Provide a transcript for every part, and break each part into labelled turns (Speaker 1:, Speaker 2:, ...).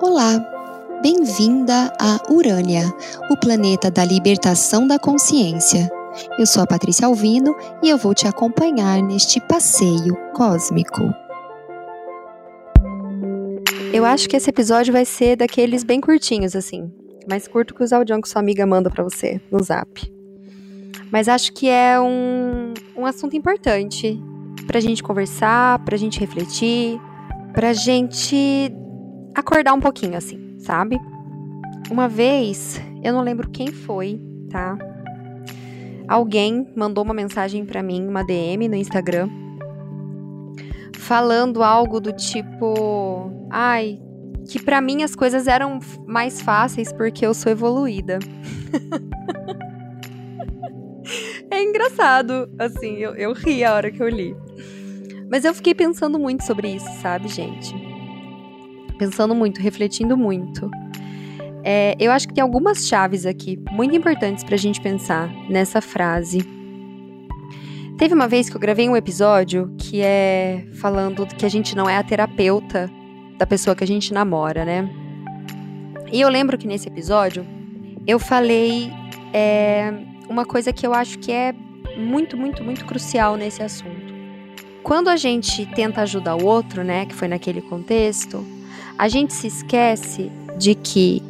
Speaker 1: Olá, bem-vinda a Urânia, o planeta da libertação da consciência. Eu sou a Patrícia Alvino e eu vou te acompanhar neste passeio cósmico.
Speaker 2: Eu acho que esse episódio vai ser daqueles bem curtinhos, assim. Mais curto que os áudios que sua amiga manda para você no zap. Mas acho que é um, um assunto importante pra gente conversar, pra gente refletir, pra gente acordar um pouquinho, assim, sabe? Uma vez, eu não lembro quem foi, tá? Alguém mandou uma mensagem para mim, uma DM no Instagram, falando algo do tipo, ai, que para mim as coisas eram mais fáceis porque eu sou evoluída. é engraçado, assim, eu, eu ri a hora que eu li. Mas eu fiquei pensando muito sobre isso, sabe, gente? Pensando muito, refletindo muito. É, eu acho que tem algumas chaves aqui muito importantes para a gente pensar nessa frase. Teve uma vez que eu gravei um episódio que é falando que a gente não é a terapeuta da pessoa que a gente namora, né? E eu lembro que nesse episódio eu falei é, uma coisa que eu acho que é muito, muito, muito crucial nesse assunto. Quando a gente tenta ajudar o outro, né, que foi naquele contexto, a gente se esquece de que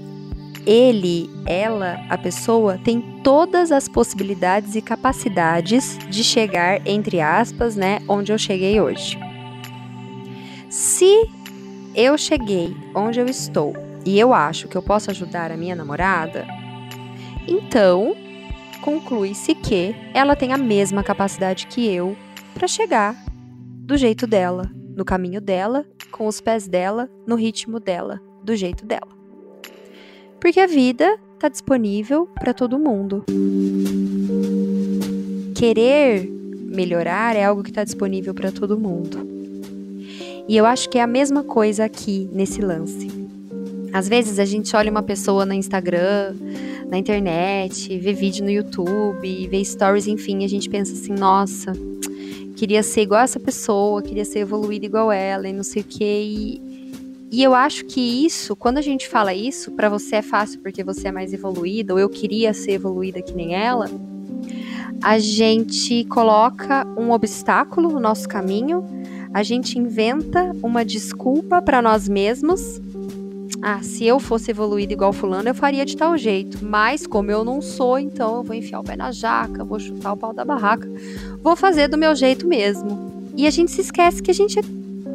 Speaker 2: ele, ela, a pessoa tem todas as possibilidades e capacidades de chegar, entre aspas, né, onde eu cheguei hoje. Se eu cheguei onde eu estou e eu acho que eu posso ajudar a minha namorada, então conclui-se que ela tem a mesma capacidade que eu para chegar do jeito dela, no caminho dela, com os pés dela, no ritmo dela, do jeito dela. Porque a vida está disponível para todo mundo. Querer melhorar é algo que está disponível para todo mundo. E eu acho que é a mesma coisa aqui nesse lance. Às vezes a gente olha uma pessoa no Instagram, na internet, vê vídeo no YouTube, vê stories, enfim, a gente pensa assim, nossa, queria ser igual essa pessoa, queria ser evoluída igual ela e não sei o que. E, e eu acho que isso, quando a gente fala isso, para você é fácil porque você é mais evoluída, ou eu queria ser evoluída que nem ela, a gente coloca um obstáculo no nosso caminho, a gente inventa uma desculpa para nós mesmos ah, se eu fosse evoluído igual fulano, eu faria de tal jeito. Mas como eu não sou, então eu vou enfiar o pé na jaca, vou chutar o pau da barraca, vou fazer do meu jeito mesmo. E a gente se esquece que a gente é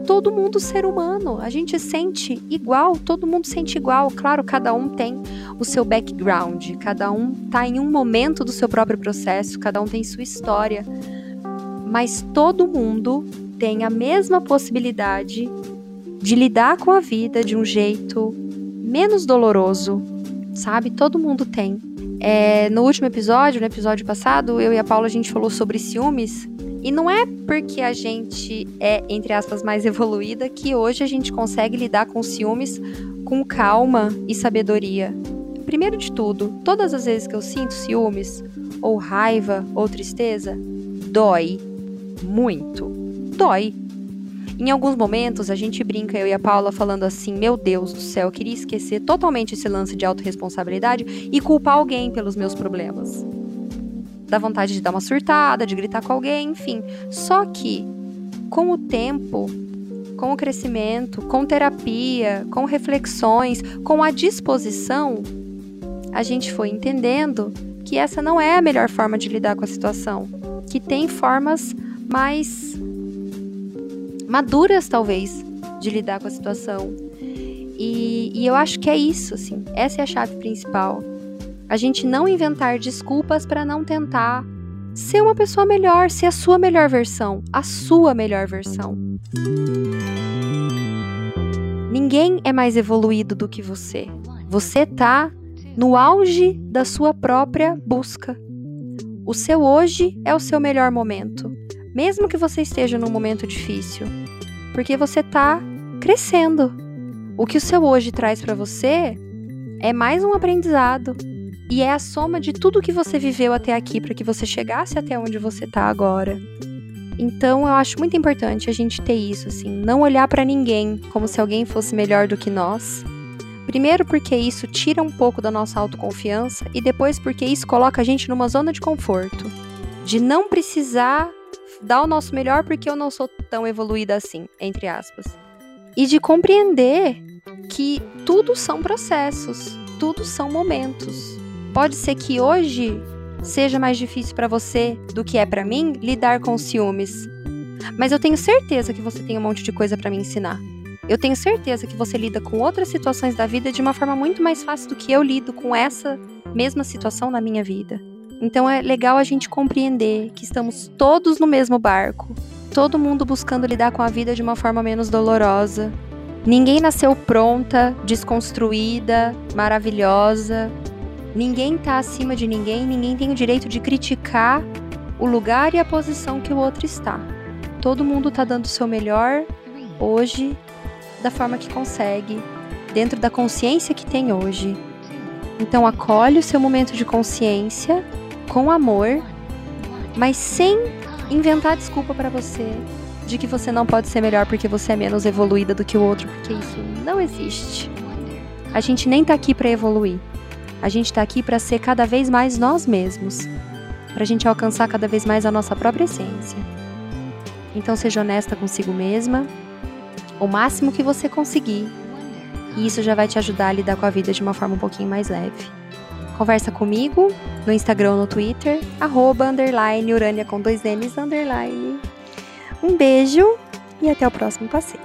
Speaker 2: todo mundo ser humano. A gente sente igual, todo mundo sente igual. Claro, cada um tem o seu background, cada um tá em um momento do seu próprio processo, cada um tem sua história. Mas todo mundo tem a mesma possibilidade de lidar com a vida de um jeito menos doloroso, sabe? Todo mundo tem. É, no último episódio, no episódio passado, eu e a Paula a gente falou sobre ciúmes. E não é porque a gente é, entre aspas, mais evoluída que hoje a gente consegue lidar com ciúmes com calma e sabedoria. Primeiro de tudo, todas as vezes que eu sinto ciúmes, ou raiva, ou tristeza, dói muito. Dói. Em alguns momentos, a gente brinca, eu e a Paula, falando assim: Meu Deus do céu, eu queria esquecer totalmente esse lance de autorresponsabilidade e culpar alguém pelos meus problemas. Dá vontade de dar uma surtada, de gritar com alguém, enfim. Só que, com o tempo, com o crescimento, com terapia, com reflexões, com a disposição, a gente foi entendendo que essa não é a melhor forma de lidar com a situação, que tem formas mais maduras, talvez, de lidar com a situação. E, e eu acho que é isso, assim. Essa é a chave principal. A gente não inventar desculpas para não tentar ser uma pessoa melhor, ser a sua melhor versão, a sua melhor versão. Ninguém é mais evoluído do que você. Você tá no auge da sua própria busca. O seu hoje é o seu melhor momento, mesmo que você esteja num momento difícil porque você está crescendo. O que o seu hoje traz para você é mais um aprendizado e é a soma de tudo que você viveu até aqui para que você chegasse até onde você está agora. Então eu acho muito importante a gente ter isso assim, não olhar para ninguém como se alguém fosse melhor do que nós, Primeiro, porque isso tira um pouco da nossa autoconfiança, e depois, porque isso coloca a gente numa zona de conforto de não precisar dar o nosso melhor porque eu não sou tão evoluída assim, entre aspas. E de compreender que tudo são processos, tudo são momentos. Pode ser que hoje seja mais difícil para você do que é para mim lidar com ciúmes. Mas eu tenho certeza que você tem um monte de coisa para me ensinar. Eu tenho certeza que você lida com outras situações da vida de uma forma muito mais fácil do que eu lido com essa mesma situação na minha vida. Então é legal a gente compreender que estamos todos no mesmo barco, todo mundo buscando lidar com a vida de uma forma menos dolorosa. Ninguém nasceu pronta, desconstruída, maravilhosa. Ninguém está acima de ninguém, ninguém tem o direito de criticar o lugar e a posição que o outro está. Todo mundo está dando o seu melhor hoje, da forma que consegue, dentro da consciência que tem hoje. Então acolhe o seu momento de consciência com amor, mas sem inventar desculpa para você de que você não pode ser melhor porque você é menos evoluída do que o outro, porque isso não existe. A gente nem tá aqui para evoluir. A gente tá aqui para ser cada vez mais nós mesmos, pra gente alcançar cada vez mais a nossa própria essência. Então seja honesta consigo mesma, o máximo que você conseguir. E isso já vai te ajudar a lidar com a vida de uma forma um pouquinho mais leve. Conversa comigo no Instagram no Twitter, arroba, underline, urânia com dois N's, underline. Um beijo e até o próximo passeio.